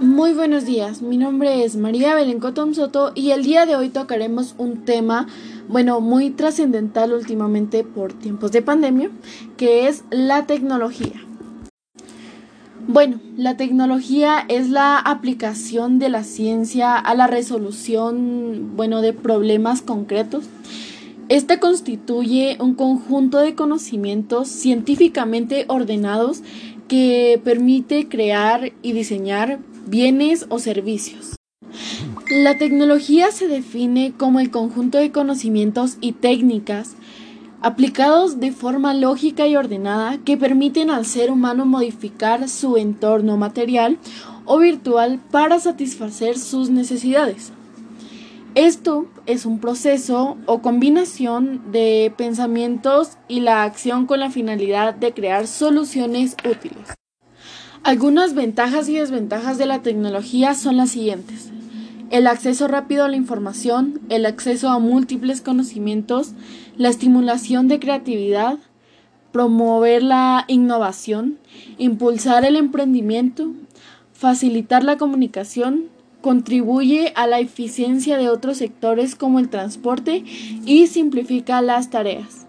Muy buenos días, mi nombre es María Belén Cotón Soto y el día de hoy tocaremos un tema, bueno, muy trascendental últimamente por tiempos de pandemia, que es la tecnología. Bueno, la tecnología es la aplicación de la ciencia a la resolución, bueno, de problemas concretos. Esta constituye un conjunto de conocimientos científicamente ordenados que permite crear y diseñar bienes o servicios. La tecnología se define como el conjunto de conocimientos y técnicas aplicados de forma lógica y ordenada que permiten al ser humano modificar su entorno material o virtual para satisfacer sus necesidades. Esto es un proceso o combinación de pensamientos y la acción con la finalidad de crear soluciones útiles. Algunas ventajas y desventajas de la tecnología son las siguientes. El acceso rápido a la información, el acceso a múltiples conocimientos, la estimulación de creatividad, promover la innovación, impulsar el emprendimiento, facilitar la comunicación, contribuye a la eficiencia de otros sectores como el transporte y simplifica las tareas.